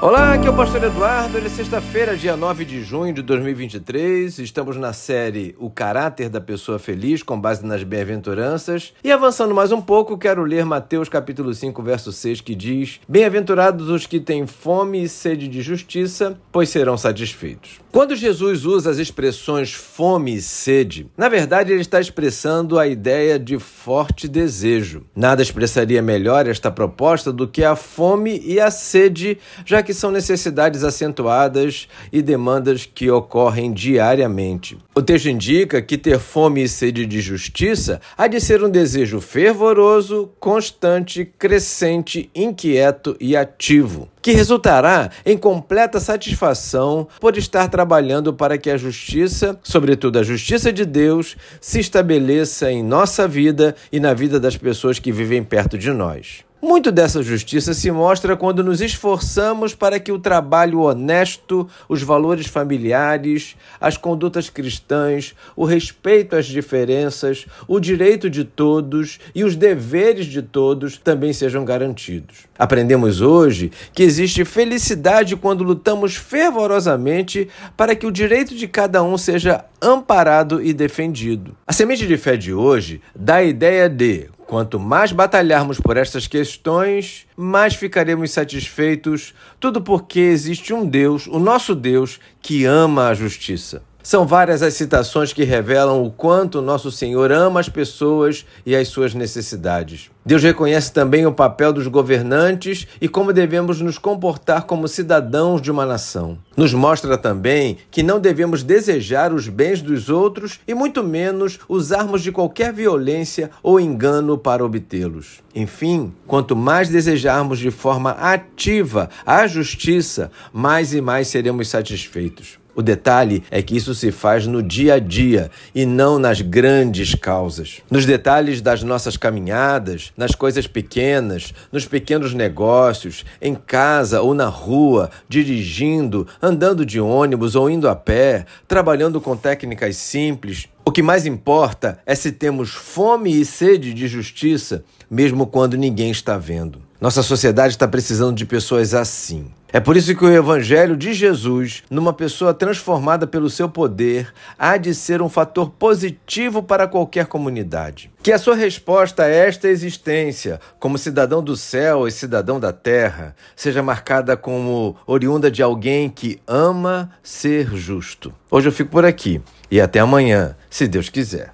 Olá, aqui é o Pastor Eduardo. É sexta-feira, dia 9 de junho de 2023. Estamos na série O Caráter da Pessoa Feliz, com base nas bem-aventuranças. E avançando mais um pouco, quero ler Mateus capítulo 5, verso 6, que diz: Bem-aventurados os que têm fome e sede de justiça, pois serão satisfeitos. Quando Jesus usa as expressões fome e sede, na verdade ele está expressando a ideia de forte desejo. Nada expressaria melhor esta proposta do que a fome e a sede, já que que são necessidades acentuadas e demandas que ocorrem diariamente. O texto indica que ter fome e sede de justiça há de ser um desejo fervoroso, constante, crescente, inquieto e ativo que resultará em completa satisfação por estar trabalhando para que a justiça, sobretudo a justiça de Deus, se estabeleça em nossa vida e na vida das pessoas que vivem perto de nós. Muito dessa justiça se mostra quando nos esforçamos para que o trabalho honesto, os valores familiares, as condutas cristãs, o respeito às diferenças, o direito de todos e os deveres de todos também sejam garantidos. Aprendemos hoje que existe felicidade quando lutamos fervorosamente para que o direito de cada um seja amparado e defendido. A semente de fé de hoje dá a ideia de Quanto mais batalharmos por estas questões, mais ficaremos satisfeitos, tudo porque existe um Deus, o nosso Deus, que ama a justiça. São várias as citações que revelam o quanto nosso Senhor ama as pessoas e as suas necessidades. Deus reconhece também o papel dos governantes e como devemos nos comportar como cidadãos de uma nação. Nos mostra também que não devemos desejar os bens dos outros e muito menos usarmos de qualquer violência ou engano para obtê-los. Enfim, quanto mais desejarmos de forma ativa a justiça, mais e mais seremos satisfeitos. O detalhe é que isso se faz no dia a dia e não nas grandes causas. Nos detalhes das nossas caminhadas, nas coisas pequenas, nos pequenos negócios, em casa ou na rua, dirigindo, andando de ônibus ou indo a pé, trabalhando com técnicas simples. O que mais importa é se temos fome e sede de justiça, mesmo quando ninguém está vendo. Nossa sociedade está precisando de pessoas assim. É por isso que o Evangelho de Jesus, numa pessoa transformada pelo seu poder, há de ser um fator positivo para qualquer comunidade. Que a sua resposta a esta existência, como cidadão do céu e cidadão da terra, seja marcada como oriunda de alguém que ama ser justo. Hoje eu fico por aqui e até amanhã, se Deus quiser.